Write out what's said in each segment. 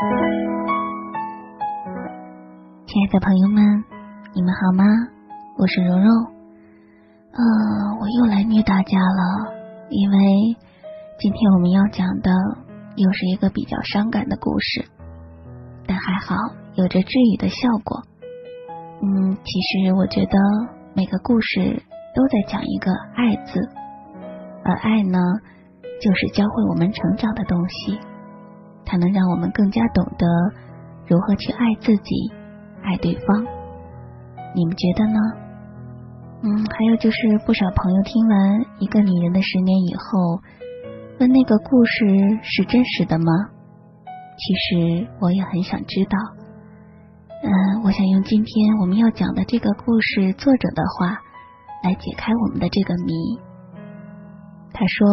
亲爱的朋友们，你们好吗？我是柔柔。呃，我又来虐大家了，因为今天我们要讲的又是一个比较伤感的故事，但还好有着治愈的效果。嗯，其实我觉得每个故事都在讲一个“爱”字，而爱呢，就是教会我们成长的东西，才能让我们更加懂得如何去爱自己、爱对方。你们觉得呢？嗯，还有就是不少朋友听完《一个女人的十年》以后，问那个故事是真实的吗？其实我也很想知道。嗯，我想用今天我们要讲的这个故事作者的话来解开我们的这个谜。他说，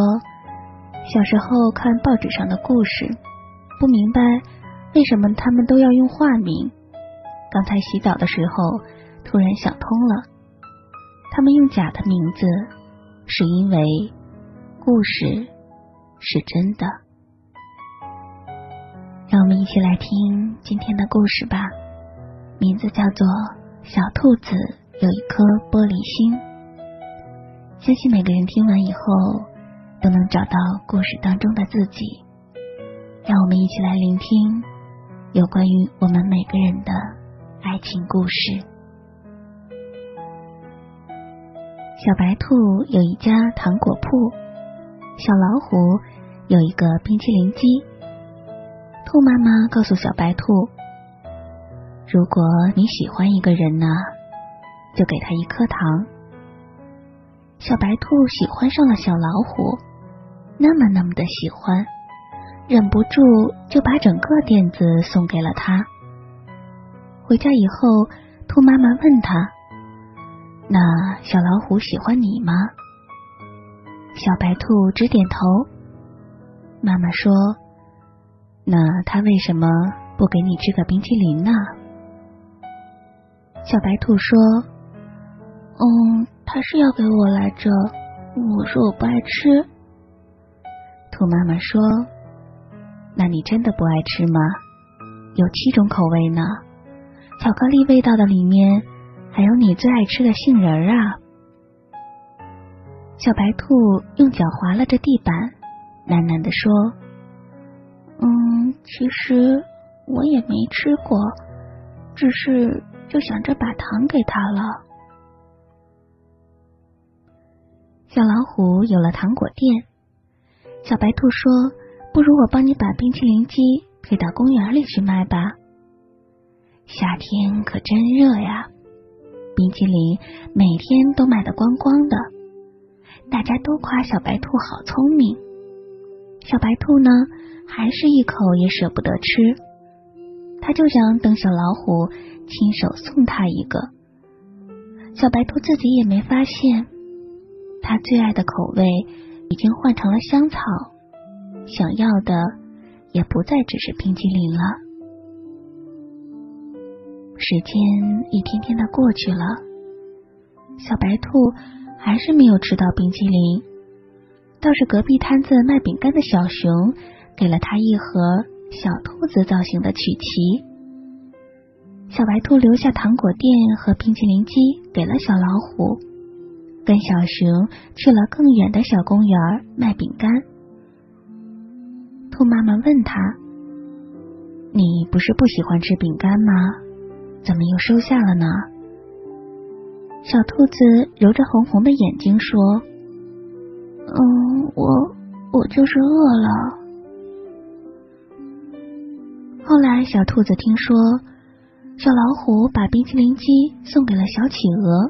小时候看报纸上的故事，不明白为什么他们都要用化名。刚才洗澡的时候，突然想通了，他们用假的名字，是因为故事是真的。让我们一起来听今天的故事吧。名字叫做《小兔子有一颗玻璃心》，相信每个人听完以后都能找到故事当中的自己。让我们一起来聆听有关于我们每个人的爱情故事。小白兔有一家糖果铺，小老虎有一个冰淇淋机。兔妈妈告诉小白兔。如果你喜欢一个人呢，就给他一颗糖。小白兔喜欢上了小老虎，那么那么的喜欢，忍不住就把整个垫子送给了他。回家以后，兔妈妈问他：“那小老虎喜欢你吗？”小白兔直点头。妈妈说：“那他为什么不给你吃个冰淇淋呢？”小白兔说：“嗯，他是要给我来着，我说我不爱吃。”兔妈妈说：“那你真的不爱吃吗？有七种口味呢，巧克力味道的里面还有你最爱吃的杏仁啊。”小白兔用脚划拉着地板，喃喃的说：“嗯，其实我也没吃过，只是……”就想着把糖给他了。小老虎有了糖果店，小白兔说：“不如我帮你把冰淇淋机推到公园里去卖吧。”夏天可真热呀，冰淇淋每天都卖得光光的，大家都夸小白兔好聪明。小白兔呢，还是一口也舍不得吃，他就想等小老虎。亲手送他一个，小白兔自己也没发现，他最爱的口味已经换成了香草，想要的也不再只是冰激凌了。时间一天天的过去了，小白兔还是没有吃到冰激凌，倒是隔壁摊子卖饼干的小熊给了他一盒小兔子造型的曲奇。小白兔留下糖果店和冰淇淋机给了小老虎，跟小熊去了更远的小公园卖饼干。兔妈妈问他：“你不是不喜欢吃饼干吗？怎么又收下了呢？”小兔子揉着红红的眼睛说：“嗯，我我就是饿了。”后来，小兔子听说。小老虎把冰淇淋机送给了小企鹅，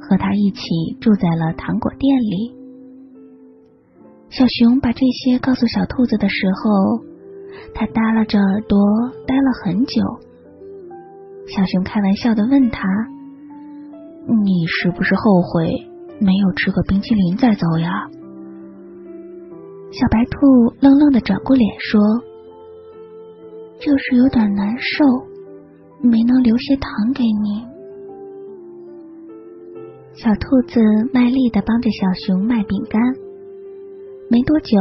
和他一起住在了糖果店里。小熊把这些告诉小兔子的时候，它耷拉着耳朵待了很久。小熊开玩笑的问他：“你是不是后悔没有吃个冰淇淋再走呀？”小白兔愣愣的转过脸说：“就是有点难受。”没能留些糖给你。小兔子卖力的帮着小熊卖饼干，没多久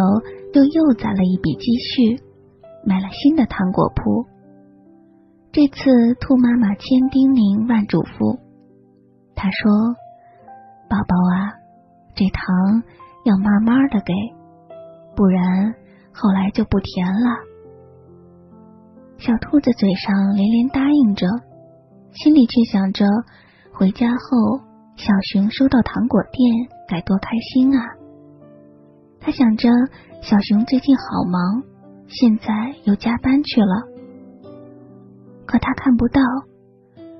又又攒了一笔积蓄，买了新的糖果铺。这次兔妈妈千叮咛万嘱咐，她说：“宝宝啊，这糖要慢慢的给，不然后来就不甜了。”小兔子嘴上连连答应着，心里却想着回家后小熊收到糖果店该多开心啊！他想着小熊最近好忙，现在又加班去了。可他看不到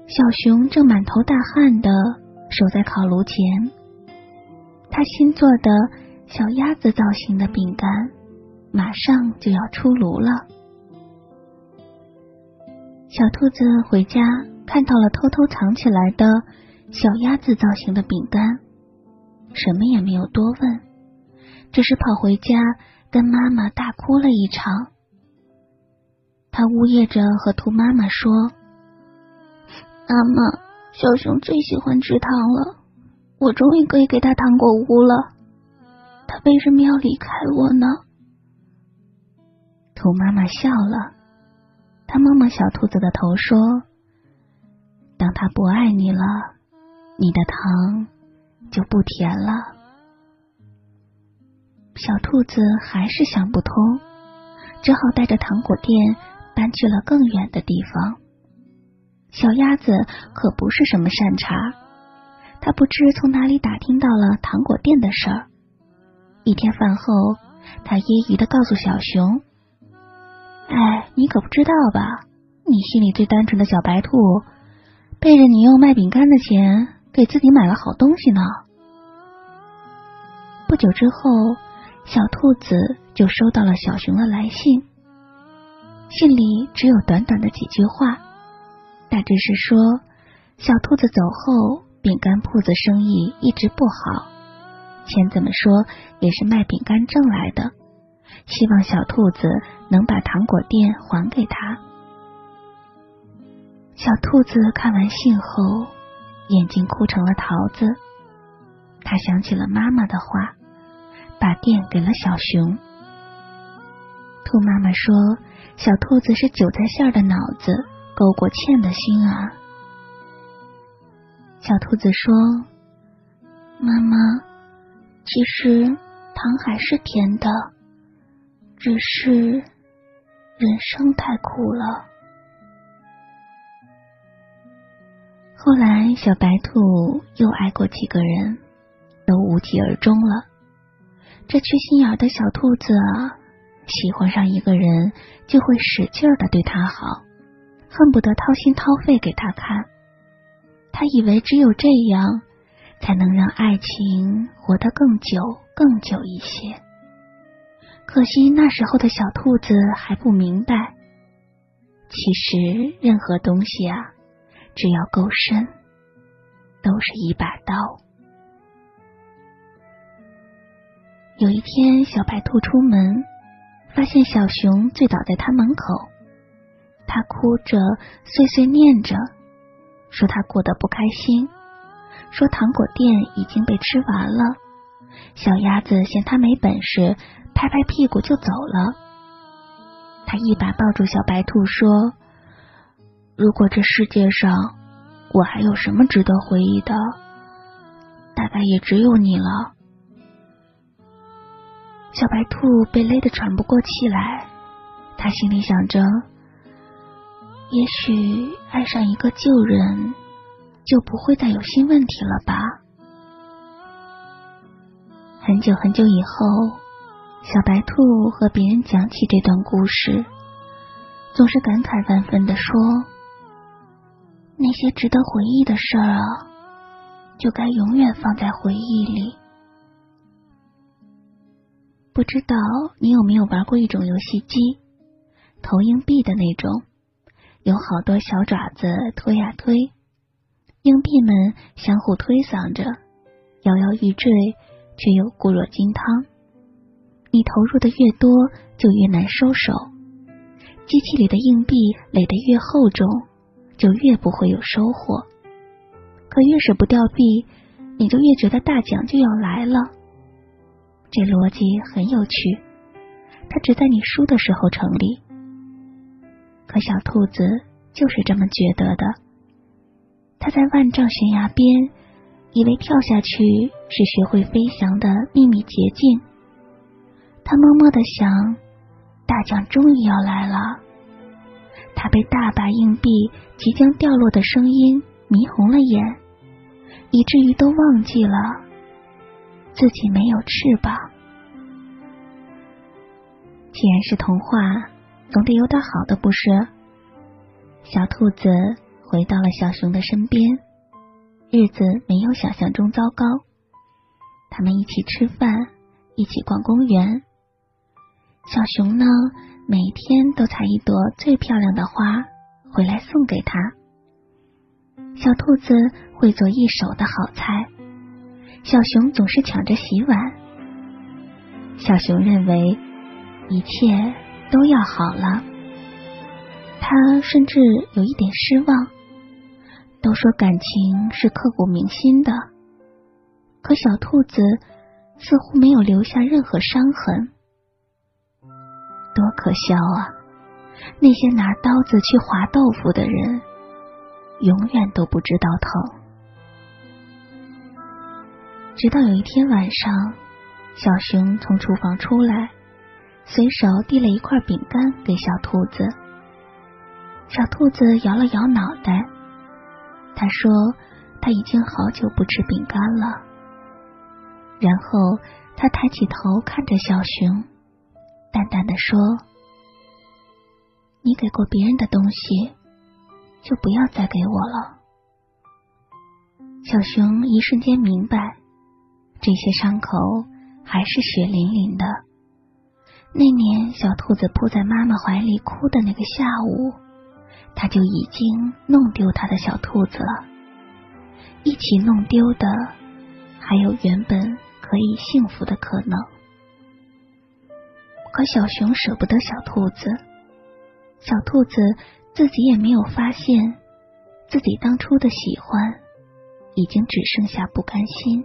小熊正满头大汗的守在烤炉前，他新做的小鸭子造型的饼干马上就要出炉了。小兔子回家看到了偷偷藏起来的小鸭子造型的饼干，什么也没有多问，只是跑回家跟妈妈大哭了一场。他呜咽着和兔妈妈说：“妈妈，小熊最喜欢吃糖了，我终于可以给他糖果屋了，他为什么要离开我呢？”兔妈妈笑了。他摸摸小兔子的头，说：“当他不爱你了，你的糖就不甜了。”小兔子还是想不通，只好带着糖果店搬去了更远的地方。小鸭子可不是什么善茬，他不知从哪里打听到了糖果店的事儿。一天饭后，他揶揄的告诉小熊。哎，你可不知道吧？你心里最单纯的小白兔，背着你用卖饼干的钱给自己买了好东西呢。不久之后，小兔子就收到了小熊的来信，信里只有短短的几句话，大致是说小兔子走后，饼干铺子生意一直不好，钱怎么说也是卖饼干挣来的。希望小兔子能把糖果店还给他。小兔子看完信后，眼睛哭成了桃子。他想起了妈妈的话，把店给了小熊。兔妈妈说：“小兔子是韭菜馅的脑子，勾过芡的心啊。”小兔子说：“妈妈，其实糖还是甜的。”只是人生太苦了。后来，小白兔又爱过几个人，都无疾而终了。这缺心眼的小兔子，喜欢上一个人就会使劲的对他好，恨不得掏心掏肺给他看。他以为只有这样，才能让爱情活得更久、更久一些。可惜那时候的小兔子还不明白，其实任何东西啊，只要够深，都是一把刀。有一天，小白兔出门，发现小熊醉倒在他门口，他哭着碎碎念着，说他过得不开心，说糖果店已经被吃完了，小鸭子嫌他没本事。拍拍屁股就走了。他一把抱住小白兔，说：“如果这世界上我还有什么值得回忆的，大概也只有你了。”小白兔被勒得喘不过气来，他心里想着：“也许爱上一个旧人，就不会再有新问题了吧？”很久很久以后。小白兔和别人讲起这段故事，总是感慨万分的说：“那些值得回忆的事儿，就该永远放在回忆里。”不知道你有没有玩过一种游戏机，投硬币的那种，有好多小爪子推呀推，硬币们相互推搡着，摇摇欲坠，却又固若金汤。你投入的越多，就越难收手。机器里的硬币垒得越厚重，就越不会有收获。可越舍不掉币，你就越觉得大奖就要来了。这逻辑很有趣，它只在你输的时候成立，可小兔子就是这么觉得的。它在万丈悬崖边，以为跳下去是学会飞翔的秘密捷径。他默默的想，大奖终于要来了。他被大把硬币即将掉落的声音迷红了眼，以至于都忘记了自己没有翅膀。既然是童话，总得有点好的，不是？小兔子回到了小熊的身边，日子没有想象中糟糕。他们一起吃饭，一起逛公园。小熊呢，每天都采一朵最漂亮的花回来送给他。小兔子会做一手的好菜，小熊总是抢着洗碗。小熊认为一切都要好了。他甚至有一点失望。都说感情是刻骨铭心的，可小兔子似乎没有留下任何伤痕，多可笑啊！那些拿刀子去划豆腐的人，永远都不知道疼。直到有一天晚上，小熊从厨房出来，随手递了一块饼干给小兔子。小兔子摇了摇脑袋，他说：“他已经好久不吃饼干了。”然后他抬起头看着小熊，淡淡的说：“你给过别人的东西，就不要再给我了。”小熊一瞬间明白，这些伤口还是血淋淋的。那年小兔子扑在妈妈怀里哭的那个下午。他就已经弄丢他的小兔子了，一起弄丢的还有原本可以幸福的可能。可小熊舍不得小兔子，小兔子自己也没有发现自己当初的喜欢已经只剩下不甘心。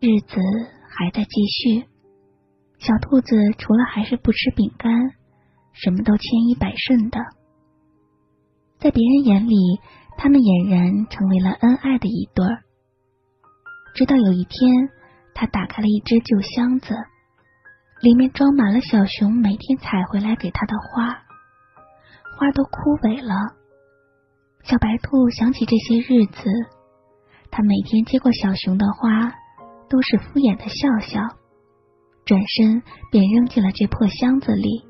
日子还在继续，小兔子除了还是不吃饼干。什么都千依百顺的，在别人眼里，他们俨然成为了恩爱的一对儿。直到有一天，他打开了一只旧箱子，里面装满了小熊每天采回来给他的花，花都枯萎了。小白兔想起这些日子，他每天接过小熊的花，都是敷衍的笑笑，转身便扔进了这破箱子里。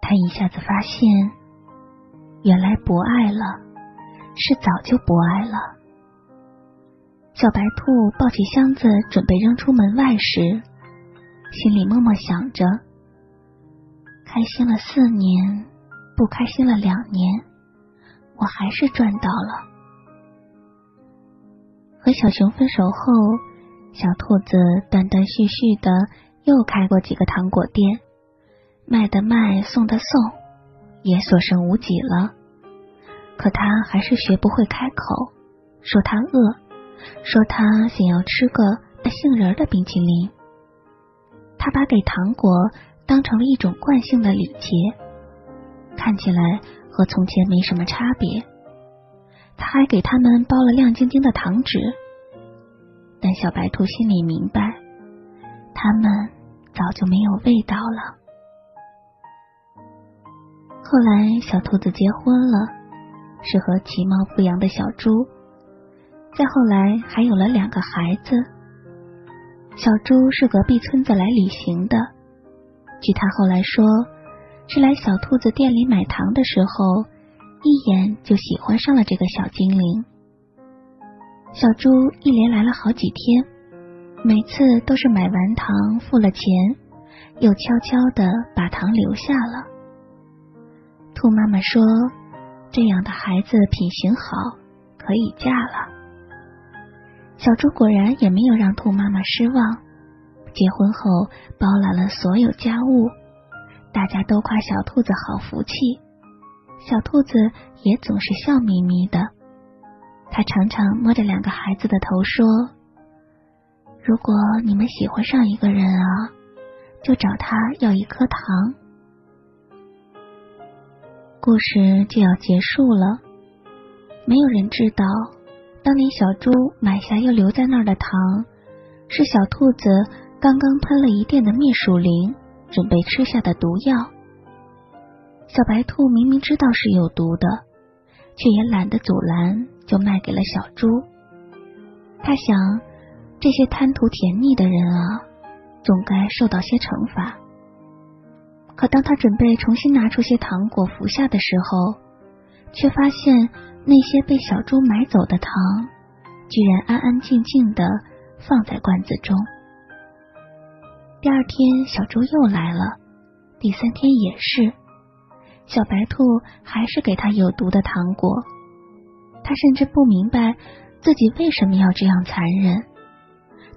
他一下子发现，原来不爱了，是早就不爱了。小白兔抱起箱子准备扔出门外时，心里默默想着：开心了四年，不开心了两年，我还是赚到了。和小熊分手后，小兔子断断续续的又开过几个糖果店。卖的卖，送的送，也所剩无几了。可他还是学不会开口，说他饿，说他想要吃个带杏仁的冰淇淋。他把给糖果当成了一种惯性的礼节，看起来和从前没什么差别。他还给他们包了亮晶晶的糖纸，但小白兔心里明白，他们早就没有味道了。后来，小兔子结婚了，是和其貌不扬的小猪。再后来，还有了两个孩子。小猪是隔壁村子来旅行的，据他后来说，是来小兔子店里买糖的时候，一眼就喜欢上了这个小精灵。小猪一连来了好几天，每次都是买完糖付了钱，又悄悄的把糖留下了。兔妈妈说：“这样的孩子品行好，可以嫁了。”小猪果然也没有让兔妈妈失望。结婚后包揽了所有家务，大家都夸小兔子好福气。小兔子也总是笑眯眯的。他常常摸着两个孩子的头说：“如果你们喜欢上一个人啊，就找他要一颗糖。故事就要结束了，没有人知道，当年小猪买下又留在那儿的糖，是小兔子刚刚喷了一店的灭鼠灵，准备吃下的毒药。小白兔明明知道是有毒的，却也懒得阻拦，就卖给了小猪。他想，这些贪图甜腻的人啊，总该受到些惩罚。可当他准备重新拿出些糖果服下的时候，却发现那些被小猪买走的糖，居然安安静静的放在罐子中。第二天，小猪又来了，第三天也是。小白兔还是给他有毒的糖果，他甚至不明白自己为什么要这样残忍。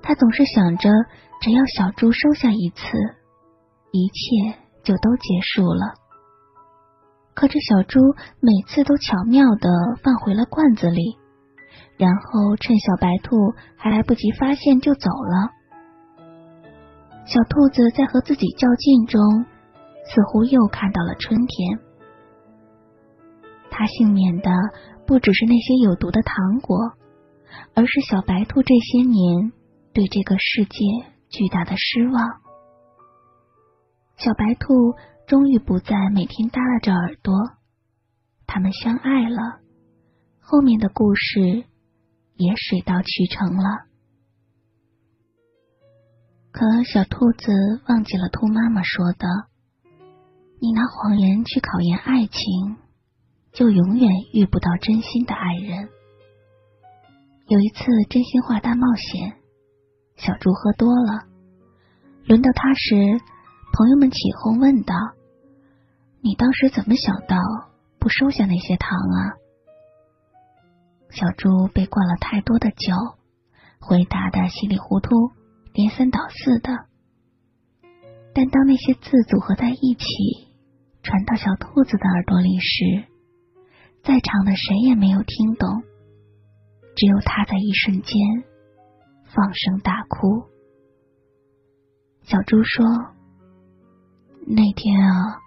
他总是想着，只要小猪收下一次，一切就都结束了。可这小猪每次都巧妙的放回了罐子里，然后趁小白兔还来不及发现就走了。小兔子在和自己较劲中。似乎又看到了春天。他幸免的不只是那些有毒的糖果，而是小白兔这些年对这个世界巨大的失望。小白兔终于不再每天耷拉着耳朵，他们相爱了，后面的故事也水到渠成了。可小兔子忘记了兔妈妈说的。你拿谎言去考验爱情，就永远遇不到真心的爱人。有一次真心话大冒险，小猪喝多了，轮到他时，朋友们起哄问道：“你当时怎么想到不收下那些糖啊？”小猪被灌了太多的酒，回答的稀里糊涂，连三倒四的。但当那些字组合在一起，传到小兔子的耳朵里时，在场的谁也没有听懂，只有他在一瞬间放声大哭。小猪说：“那天啊，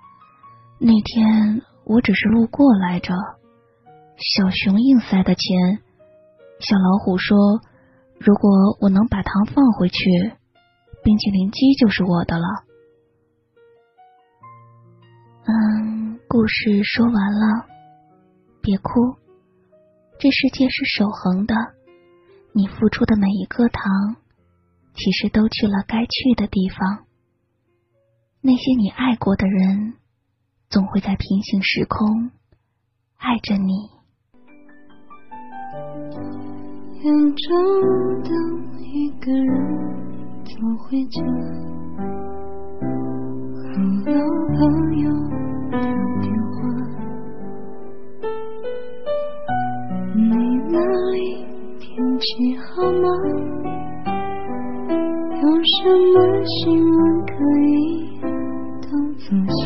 那天我只是路过来着。小熊硬塞的钱，小老虎说，如果我能把糖放回去，冰淇淋机就是我的了。”嗯，故事说完了，别哭。这世界是守恒的，你付出的每一颗糖，其实都去了该去的地方。那些你爱过的人，总会在平行时空爱着你。眼中的一个人走回家，和老朋友。起好吗？有什么新闻可以当作笑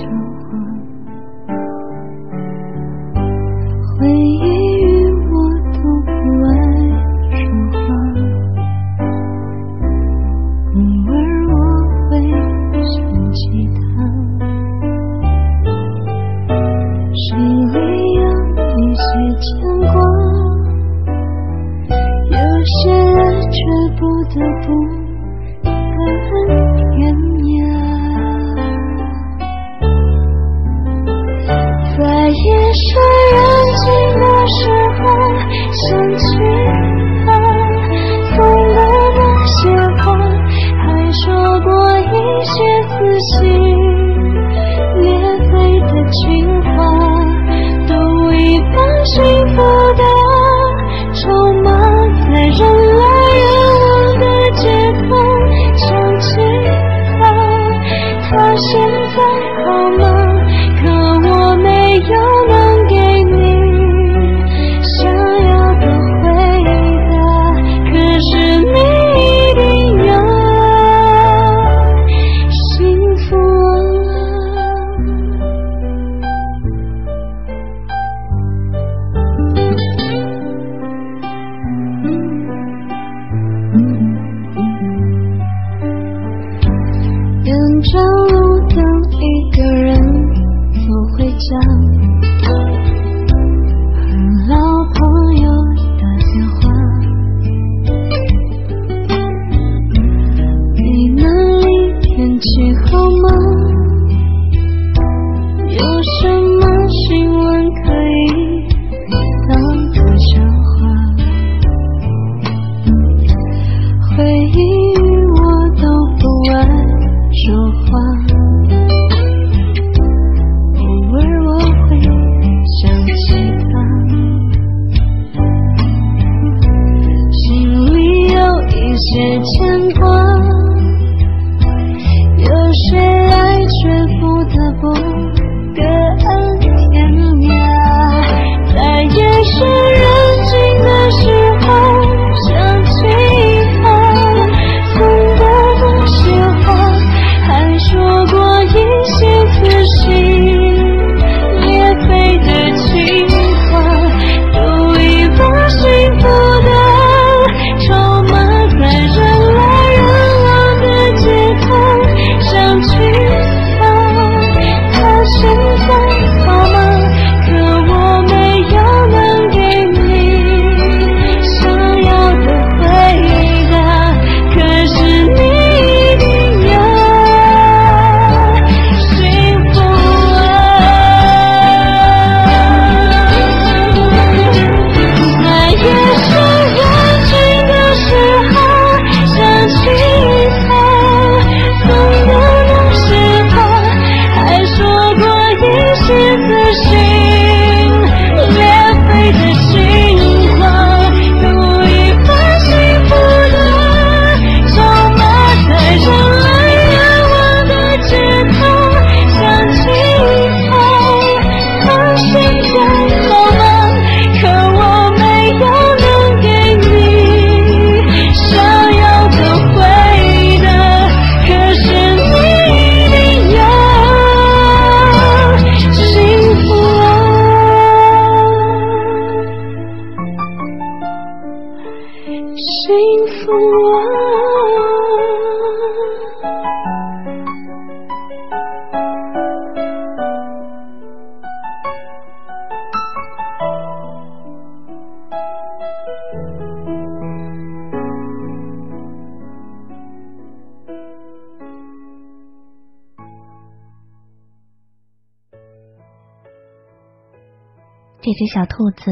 只小兔子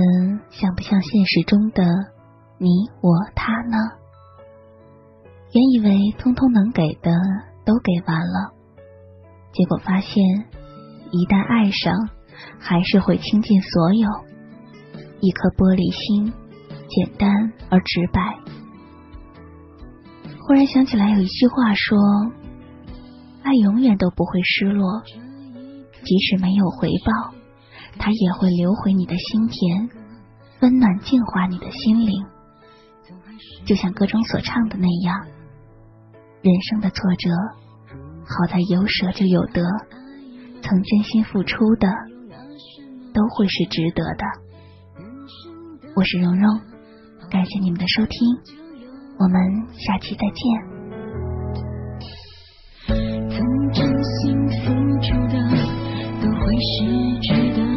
像不像现实中的你我他呢？原以为通通能给的都给完了，结果发现一旦爱上，还是会倾尽所有。一颗玻璃心，简单而直白。忽然想起来有一句话说：“爱永远都不会失落，即使没有回报。”它也会流回你的心田，温暖净化你的心灵，就像歌中所唱的那样。人生的挫折，好在有舍就有得，曾真心付出的，都会是值得的。我是蓉蓉，感谢你们的收听，我们下期再见。曾真心付出的，都会是值得。